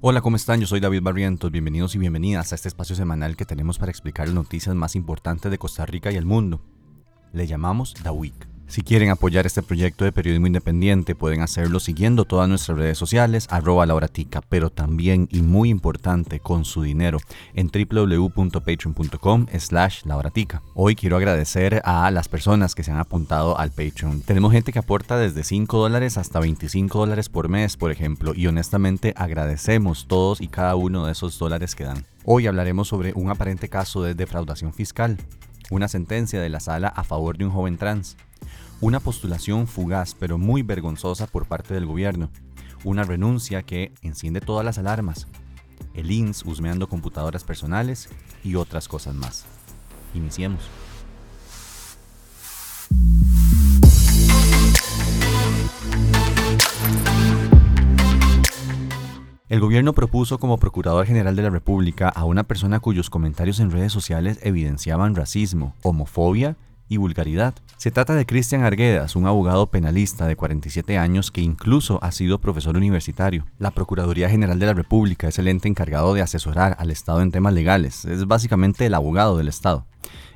Hola, ¿cómo están? Yo soy David Barrientos. Bienvenidos y bienvenidas a este espacio semanal que tenemos para explicar las noticias más importantes de Costa Rica y el mundo. Le llamamos The Week. Si quieren apoyar este proyecto de periodismo independiente, pueden hacerlo siguiendo todas nuestras redes sociales, arroba lauratica, pero también, y muy importante, con su dinero, en www.patreon.com slash lauratica. Hoy quiero agradecer a las personas que se han apuntado al Patreon. Tenemos gente que aporta desde 5 dólares hasta 25 dólares por mes, por ejemplo, y honestamente agradecemos todos y cada uno de esos dólares que dan. Hoy hablaremos sobre un aparente caso de defraudación fiscal, una sentencia de la sala a favor de un joven trans, una postulación fugaz pero muy vergonzosa por parte del gobierno, una renuncia que enciende todas las alarmas, el INS husmeando computadoras personales y otras cosas más. Iniciemos. El gobierno propuso como Procurador General de la República a una persona cuyos comentarios en redes sociales evidenciaban racismo, homofobia y vulgaridad. Se trata de Cristian Arguedas, un abogado penalista de 47 años que incluso ha sido profesor universitario. La Procuraduría General de la República es el ente encargado de asesorar al Estado en temas legales, es básicamente el abogado del Estado.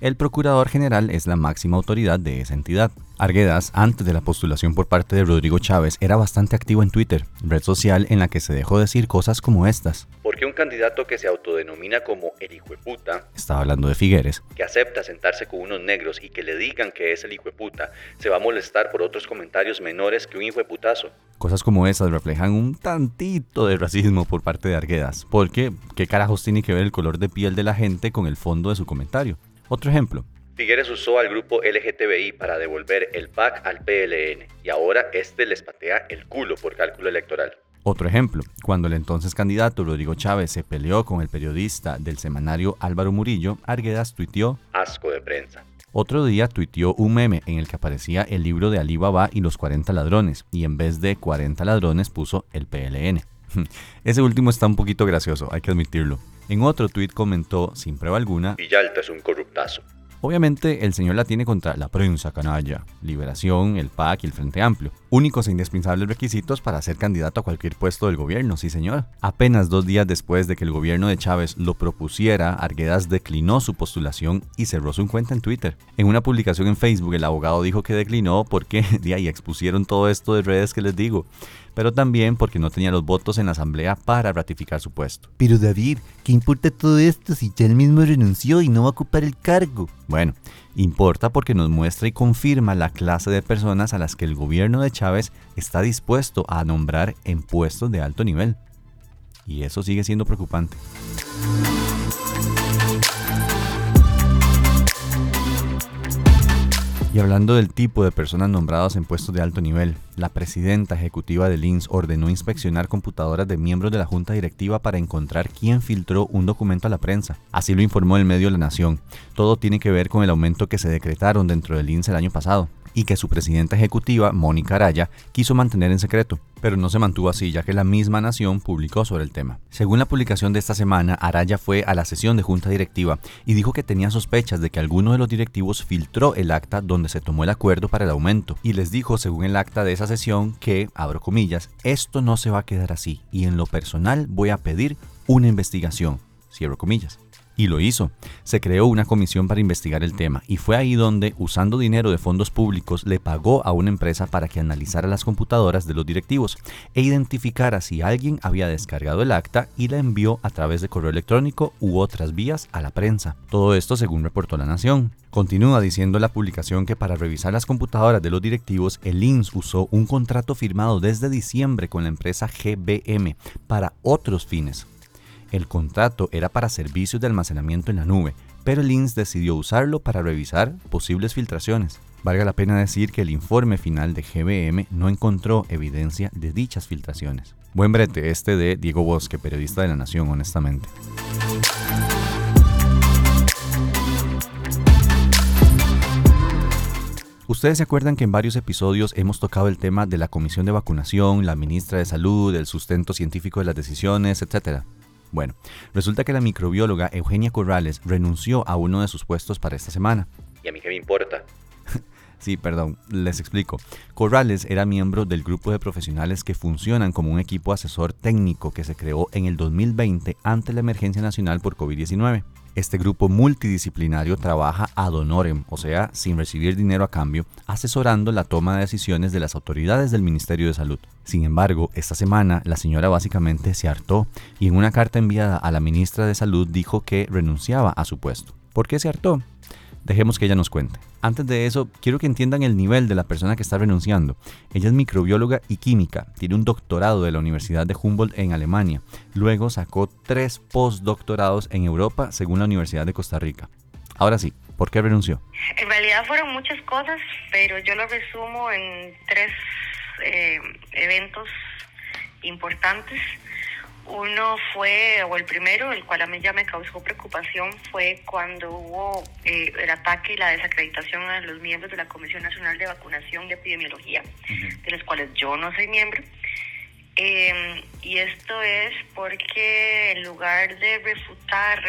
El Procurador General es la máxima autoridad de esa entidad. Arguedas, antes de la postulación por parte de Rodrigo Chávez, era bastante activo en Twitter, red social en la que se dejó decir cosas como estas. Porque un candidato que se autodenomina como el hijo de puta, estaba hablando de Figueres, que acepta sentarse con unos negros y que le digan que es el hijo de puta, se va a molestar por otros comentarios menores que un hijo de putazo. Cosas como esas reflejan un tantito de racismo por parte de Arguedas, porque ¿qué carajos tiene que ver el color de piel de la gente con el fondo de su comentario? Otro ejemplo. Figueres usó al grupo LGTBI para devolver el PAC al PLN y ahora este les patea el culo por cálculo electoral. Otro ejemplo, cuando el entonces candidato Rodrigo Chávez se peleó con el periodista del semanario Álvaro Murillo, Arguedas tuiteó Asco de prensa. Otro día tuiteó un meme en el que aparecía el libro de Ali Baba y los 40 ladrones, y en vez de 40 ladrones puso el PLN. Ese último está un poquito gracioso, hay que admitirlo. En otro tuit comentó, sin prueba alguna, Villalta es un corruptazo. Obviamente el señor la tiene contra la prensa canalla, Liberación, el PAC y el Frente Amplio. Únicos e indispensables requisitos para ser candidato a cualquier puesto del gobierno, sí señor. Apenas dos días después de que el gobierno de Chávez lo propusiera, Arguedas declinó su postulación y cerró su cuenta en Twitter. En una publicación en Facebook el abogado dijo que declinó porque de ahí expusieron todo esto de redes que les digo pero también porque no tenía los votos en la asamblea para ratificar su puesto. Pero David, ¿qué importa todo esto si ya él mismo renunció y no va a ocupar el cargo? Bueno, importa porque nos muestra y confirma la clase de personas a las que el gobierno de Chávez está dispuesto a nombrar en puestos de alto nivel. Y eso sigue siendo preocupante. Y hablando del tipo de personas nombradas en puestos de alto nivel, la presidenta ejecutiva del INS ordenó inspeccionar computadoras de miembros de la junta directiva para encontrar quién filtró un documento a la prensa. Así lo informó el medio La Nación. Todo tiene que ver con el aumento que se decretaron dentro del INS el año pasado y que su presidenta ejecutiva, Mónica Araya, quiso mantener en secreto, pero no se mantuvo así ya que la misma nación publicó sobre el tema. Según la publicación de esta semana, Araya fue a la sesión de junta directiva y dijo que tenía sospechas de que alguno de los directivos filtró el acta donde se tomó el acuerdo para el aumento y les dijo, según el acta de esa sesión, que, abro comillas, esto no se va a quedar así y en lo personal voy a pedir una investigación, cierro comillas. Y lo hizo. Se creó una comisión para investigar el tema y fue ahí donde, usando dinero de fondos públicos, le pagó a una empresa para que analizara las computadoras de los directivos e identificara si alguien había descargado el acta y la envió a través de correo electrónico u otras vías a la prensa. Todo esto según reportó La Nación. Continúa diciendo la publicación que para revisar las computadoras de los directivos, el INS usó un contrato firmado desde diciembre con la empresa GBM para otros fines. El contrato era para servicios de almacenamiento en la nube, pero el INS decidió usarlo para revisar posibles filtraciones. Valga la pena decir que el informe final de GBM no encontró evidencia de dichas filtraciones. Buen brete este de Diego Bosque, periodista de La Nación, honestamente. Ustedes se acuerdan que en varios episodios hemos tocado el tema de la comisión de vacunación, la ministra de Salud, el sustento científico de las decisiones, etc. Bueno, resulta que la microbióloga Eugenia Corrales renunció a uno de sus puestos para esta semana. ¿Y a mí qué me importa? Sí, perdón, les explico. Corrales era miembro del grupo de profesionales que funcionan como un equipo asesor técnico que se creó en el 2020 ante la emergencia nacional por COVID-19. Este grupo multidisciplinario trabaja ad honorem, o sea, sin recibir dinero a cambio, asesorando la toma de decisiones de las autoridades del Ministerio de Salud. Sin embargo, esta semana la señora básicamente se hartó y en una carta enviada a la ministra de Salud dijo que renunciaba a su puesto. ¿Por qué se hartó? Dejemos que ella nos cuente. Antes de eso, quiero que entiendan el nivel de la persona que está renunciando. Ella es microbióloga y química, tiene un doctorado de la Universidad de Humboldt en Alemania. Luego sacó tres postdoctorados en Europa, según la Universidad de Costa Rica. Ahora sí, ¿por qué renunció? En realidad fueron muchas cosas, pero yo lo resumo en tres eh, eventos importantes. Uno fue, o el primero, el cual a mí ya me causó preocupación, fue cuando hubo eh, el ataque y la desacreditación a los miembros de la Comisión Nacional de Vacunación y Epidemiología, de los cuales yo no soy miembro. Eh, y esto es porque en lugar de refutar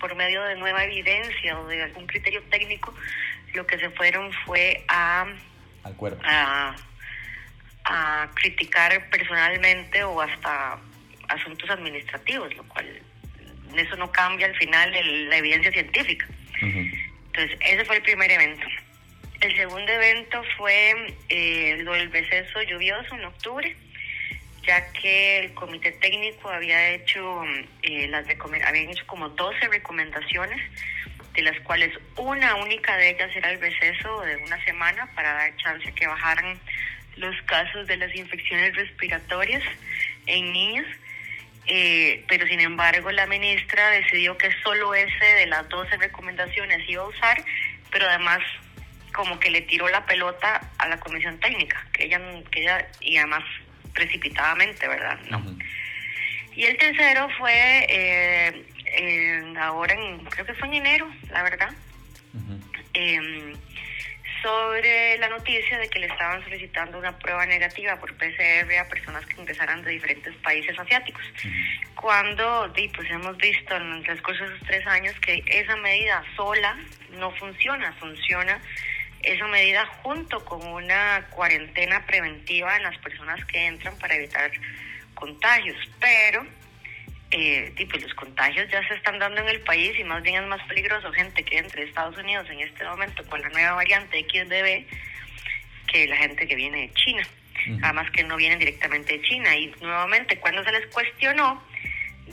por medio de nueva evidencia o de algún criterio técnico, lo que se fueron fue a, Al cuerpo. a, a criticar personalmente o hasta asuntos administrativos, lo cual eso no cambia al final el- la evidencia científica. Entonces, ese fue el primer evento. El segundo evento fue eh, lo del receso lluvioso en octubre, ya que el comité técnico había hecho, eh, las habían hecho como 12 recomendaciones, de las cuales una única de ellas era el receso de una semana para dar chance que bajaran los casos de las infecciones respiratorias en niños. Eh, pero sin embargo la ministra decidió que solo ese de las 12 recomendaciones iba a usar, pero además como que le tiró la pelota a la comisión técnica, que ella, que ella y además precipitadamente, ¿verdad? No. Y el tercero fue eh, ahora, en, creo que fue en enero, la verdad, eh, sobre la noticia de que le estaban solicitando una prueba negativa por PCR a personas que ingresaran de diferentes países asiáticos. Cuando di, pues hemos visto en el transcurso de esos tres años que esa medida sola no funciona, funciona esa medida junto con una cuarentena preventiva en las personas que entran para evitar contagios, pero eh, pues los contagios ya se están dando en el país y más bien es más peligroso gente que entre Estados Unidos en este momento con la nueva variante XBB que la gente que viene de China. Además que no vienen directamente de China. Y nuevamente, cuando se les cuestionó,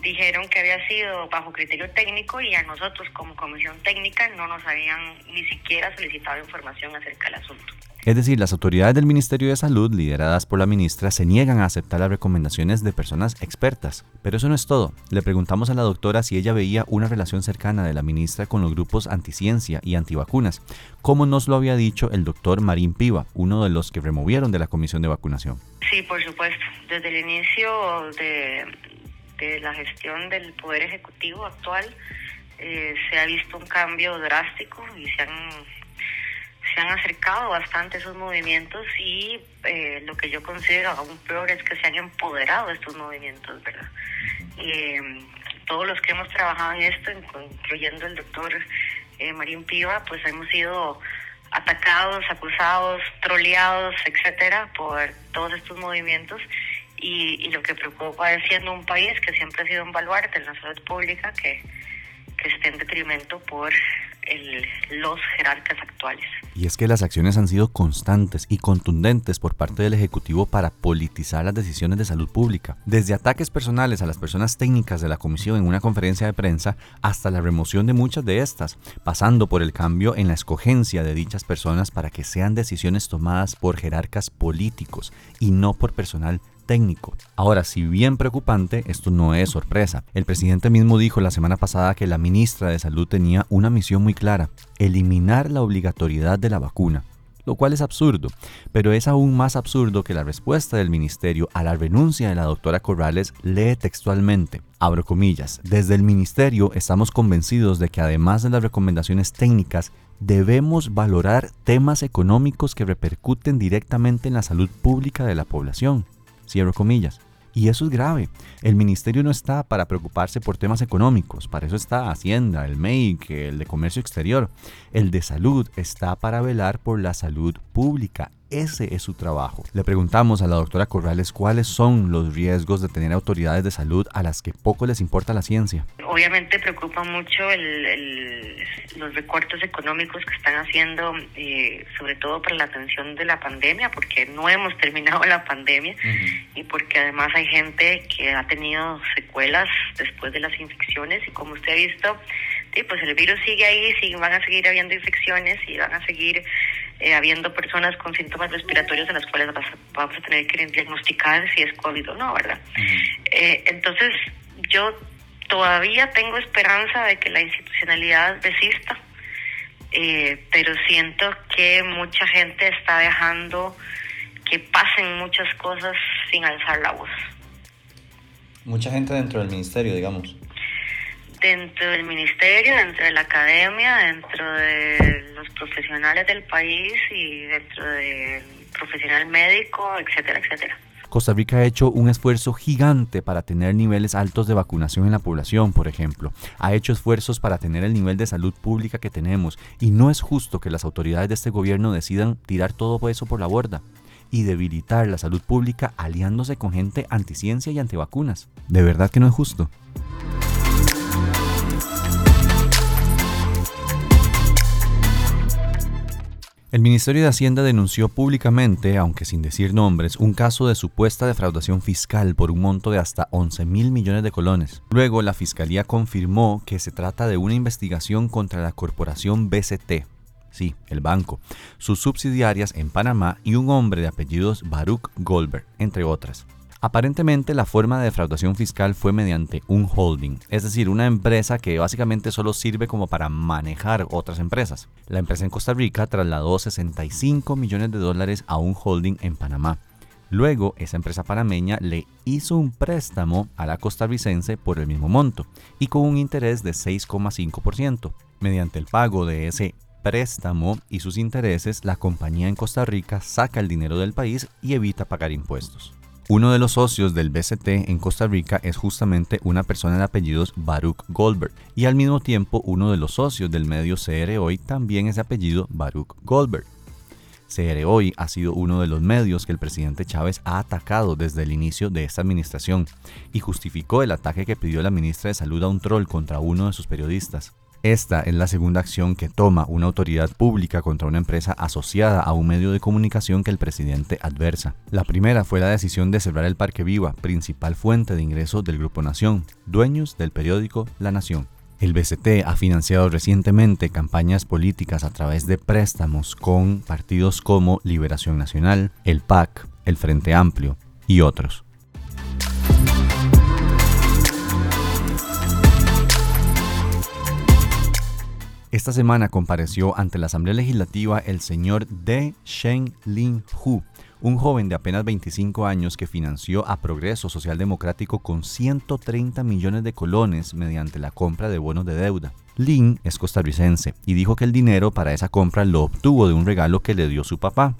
dijeron que había sido bajo criterio técnico y a nosotros como comisión técnica no nos habían ni siquiera solicitado información acerca del asunto. Es decir, las autoridades del Ministerio de Salud, lideradas por la ministra, se niegan a aceptar las recomendaciones de personas expertas. Pero eso no es todo. Le preguntamos a la doctora si ella veía una relación cercana de la ministra con los grupos anticiencia y antivacunas, como nos lo había dicho el doctor Marín Piva, uno de los que removieron de la comisión de vacunación. Sí, por supuesto. Desde el inicio de, la gestión del Poder Ejecutivo actual eh, se ha visto un cambio drástico y se han, se han acercado bastante esos movimientos y eh, lo que yo considero aún peor es que se han empoderado estos movimientos, ¿verdad? Eh, todos los que hemos trabajado en esto, incluyendo el doctor eh, Marín Piva, pues hemos sido atacados, acusados, troleados, etcétera, por todos estos movimientos. Y, lo que preocupa es siendo un país que siempre ha sido un baluarte en la salud pública que, que esté en detrimento por los jerarcas actuales. Y es que las acciones han sido constantes y contundentes por parte del Ejecutivo para politizar las decisiones de salud pública, desde ataques personales a las personas técnicas de la Comisión en una conferencia de prensa hasta la remoción de muchas de estas, pasando por el cambio en la escogencia de dichas personas para que sean decisiones tomadas por jerarcas políticos y no por personal técnico. Ahora, si bien preocupante, esto no es sorpresa. El presidente mismo dijo la semana pasada que la ministra de Salud tenía una misión muy clara, eliminar la obligatoriedad de la vacuna, lo cual es absurdo, pero es aún más absurdo que la respuesta del ministerio a la renuncia de la doctora Corrales lee textualmente, abro comillas, desde el ministerio estamos convencidos de que además de las recomendaciones técnicas, debemos valorar temas económicos que repercuten directamente en la salud pública de la población. Cierro comillas. Y eso es grave. El ministerio no está para preocuparse por temas económicos, para eso está Hacienda, el MEIC, el de Comercio Exterior. El de Salud está para velar por la salud pública ese es su trabajo. Le preguntamos a la doctora Corrales cuáles son los riesgos de tener autoridades de salud a las que poco les importa la ciencia. Obviamente preocupa mucho los recortes económicos que están haciendo, eh, sobre todo para la atención de la pandemia, porque no hemos terminado la pandemia y porque además hay gente que ha tenido secuelas después de las infecciones y como usted ha visto, pues el virus sigue ahí, van a seguir habiendo infecciones y van a seguir eh, habiendo personas con síntomas respiratorios en las cuales vamos a tener que diagnosticar si es COVID o no, ¿verdad? Eh, entonces, yo todavía tengo esperanza de que la institucionalidad desista, eh, pero siento que mucha gente está dejando que pasen muchas cosas sin alzar la voz. Mucha gente dentro del ministerio, digamos dentro del ministerio, dentro de la academia, dentro de los profesionales del país y dentro del profesional médico, etcétera, etcétera. Costa Rica ha hecho un esfuerzo gigante para tener niveles altos de vacunación en la población, por ejemplo. Ha hecho esfuerzos para tener el nivel de salud pública que tenemos y no es justo que las autoridades de este gobierno decidan tirar todo eso por la borda y debilitar la salud pública aliándose con gente anticiencia y antivacunas. De verdad que no es justo. El Ministerio de Hacienda denunció públicamente, aunque sin decir nombres, un caso de supuesta defraudación fiscal por un monto de hasta 11 mil millones de colones. Luego, la Fiscalía confirmó que se trata de una investigación contra la corporación BCT, sí, el banco, sus subsidiarias en Panamá y un hombre de apellidos Baruch Goldberg, entre otras. Aparentemente la forma de defraudación fiscal fue mediante un holding, es decir, una empresa que básicamente solo sirve como para manejar otras empresas. La empresa en Costa Rica trasladó 65 millones de dólares a un holding en Panamá. Luego, esa empresa panameña le hizo un préstamo a la costarricense por el mismo monto y con un interés de 6,5%. Mediante el pago de ese préstamo y sus intereses, la compañía en Costa Rica saca el dinero del país y evita pagar impuestos. Uno de los socios del BCT en Costa Rica es justamente una persona de apellidos Baruch Goldberg y al mismo tiempo uno de los socios del medio CR Hoy también es de apellido Baruch Goldberg. CR Hoy ha sido uno de los medios que el presidente Chávez ha atacado desde el inicio de esta administración y justificó el ataque que pidió la ministra de Salud a un troll contra uno de sus periodistas. Esta es la segunda acción que toma una autoridad pública contra una empresa asociada a un medio de comunicación que el presidente adversa. La primera fue la decisión de cerrar el Parque Viva, principal fuente de ingresos del Grupo Nación, dueños del periódico La Nación. El BCT ha financiado recientemente campañas políticas a través de préstamos con partidos como Liberación Nacional, el PAC, el Frente Amplio y otros. Esta semana compareció ante la Asamblea Legislativa el señor De Shen Lin Hu, un joven de apenas 25 años que financió a Progreso Social Democrático con 130 millones de colones mediante la compra de bonos de deuda. Lin es costarricense y dijo que el dinero para esa compra lo obtuvo de un regalo que le dio su papá.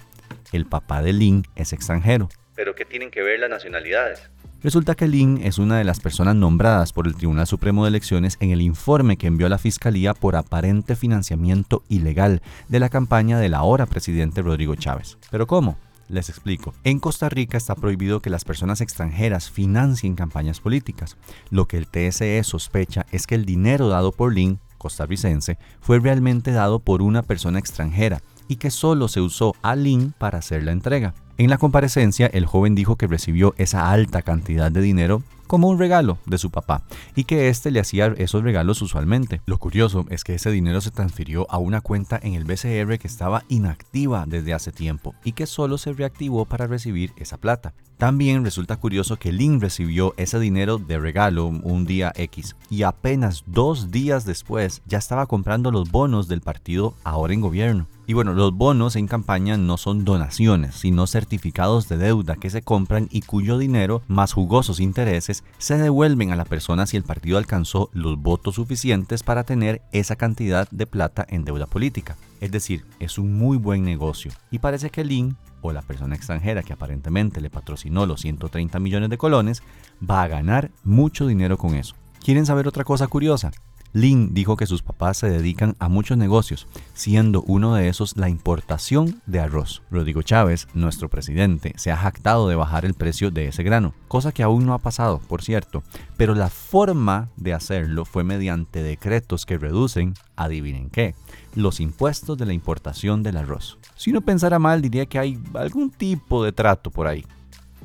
El papá de Lin es extranjero. ¿Pero qué tienen que ver las nacionalidades? Resulta que Lin es una de las personas nombradas por el Tribunal Supremo de Elecciones en el informe que envió a la Fiscalía por aparente financiamiento ilegal de la campaña del ahora presidente Rodrigo Chávez. ¿Pero cómo? Les explico. En Costa Rica está prohibido que las personas extranjeras financien campañas políticas. Lo que el TSE sospecha es que el dinero dado por Lin, costarricense, fue realmente dado por una persona extranjera y que solo se usó a Lin para hacer la entrega. En la comparecencia, el joven dijo que recibió esa alta cantidad de dinero como un regalo de su papá y que éste le hacía esos regalos usualmente. Lo curioso es que ese dinero se transfirió a una cuenta en el BCR que estaba inactiva desde hace tiempo y que solo se reactivó para recibir esa plata. También resulta curioso que Lin recibió ese dinero de regalo un día X y apenas dos días después ya estaba comprando los bonos del partido ahora en gobierno. Y bueno, los bonos en campaña no son donaciones, sino certificados de deuda que se compran y cuyo dinero, más jugosos intereses, se devuelven a la persona si el partido alcanzó los votos suficientes para tener esa cantidad de plata en deuda política. Es decir, es un muy buen negocio. Y parece que Lin o la persona extranjera que aparentemente le patrocinó los 130 millones de colones va a ganar mucho dinero con eso. ¿Quieren saber otra cosa curiosa? Lin dijo que sus papás se dedican a muchos negocios, siendo uno de esos la importación de arroz. Rodrigo Chávez, nuestro presidente, se ha jactado de bajar el precio de ese grano, cosa que aún no ha pasado, por cierto, pero la forma de hacerlo fue mediante decretos que reducen, adivinen qué, los impuestos de la importación del arroz. Si uno pensara mal, diría que hay algún tipo de trato por ahí.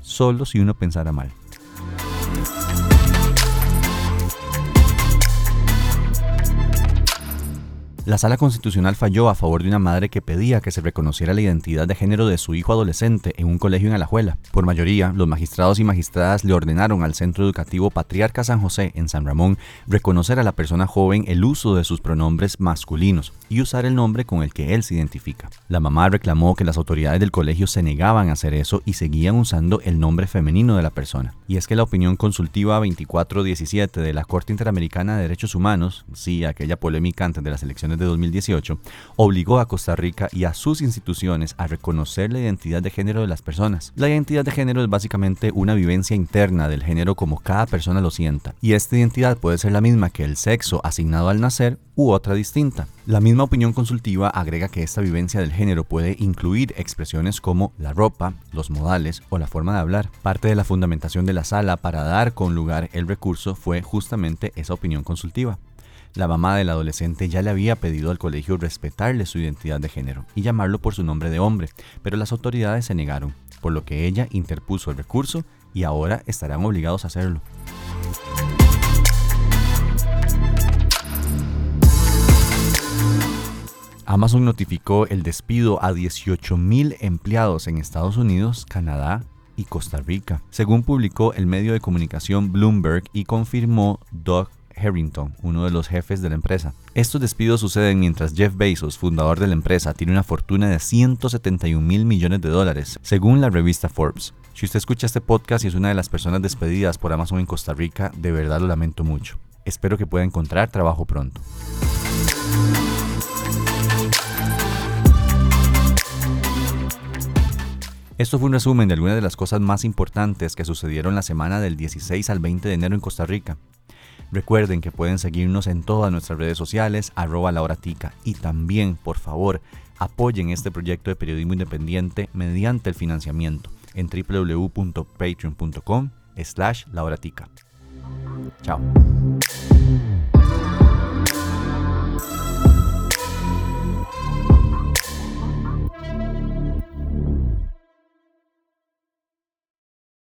Solo si uno pensara mal. La sala constitucional falló a favor de una madre que pedía que se reconociera la identidad de género de su hijo adolescente en un colegio en Alajuela. Por mayoría, los magistrados y magistradas le ordenaron al Centro Educativo Patriarca San José en San Ramón reconocer a la persona joven el uso de sus pronombres masculinos y usar el nombre con el que él se identifica. La mamá reclamó que las autoridades del colegio se negaban a hacer eso y seguían usando el nombre femenino de la persona. Y es que la opinión consultiva 2417 de la Corte Interamericana de Derechos Humanos, sí, aquella polémica antes de las elecciones de 2018, obligó a Costa Rica y a sus instituciones a reconocer la identidad de género de las personas. La identidad de género es básicamente una vivencia interna del género como cada persona lo sienta, y esta identidad puede ser la misma que el sexo asignado al nacer u otra distinta. La misma opinión consultiva agrega que esta vivencia del género puede incluir expresiones como la ropa, los modales o la forma de hablar. Parte de la fundamentación de la sala para dar con lugar el recurso fue justamente esa opinión consultiva. La mamá del adolescente ya le había pedido al colegio respetarle su identidad de género y llamarlo por su nombre de hombre, pero las autoridades se negaron, por lo que ella interpuso el recurso y ahora estarán obligados a hacerlo. Amazon notificó el despido a 18.000 empleados en Estados Unidos, Canadá y Costa Rica, según publicó el medio de comunicación Bloomberg y confirmó Doug Harrington, uno de los jefes de la empresa. Estos despidos suceden mientras Jeff Bezos, fundador de la empresa, tiene una fortuna de 171 mil millones de dólares, según la revista Forbes. Si usted escucha este podcast y es una de las personas despedidas por Amazon en Costa Rica, de verdad lo lamento mucho. Espero que pueda encontrar trabajo pronto. Esto fue un resumen de algunas de las cosas más importantes que sucedieron la semana del 16 al 20 de enero en Costa Rica. Recuerden que pueden seguirnos en todas nuestras redes sociales, arroba lauratica. Y también, por favor, apoyen este proyecto de periodismo independiente mediante el financiamiento en www.patreon.com slash lauratica. Chao.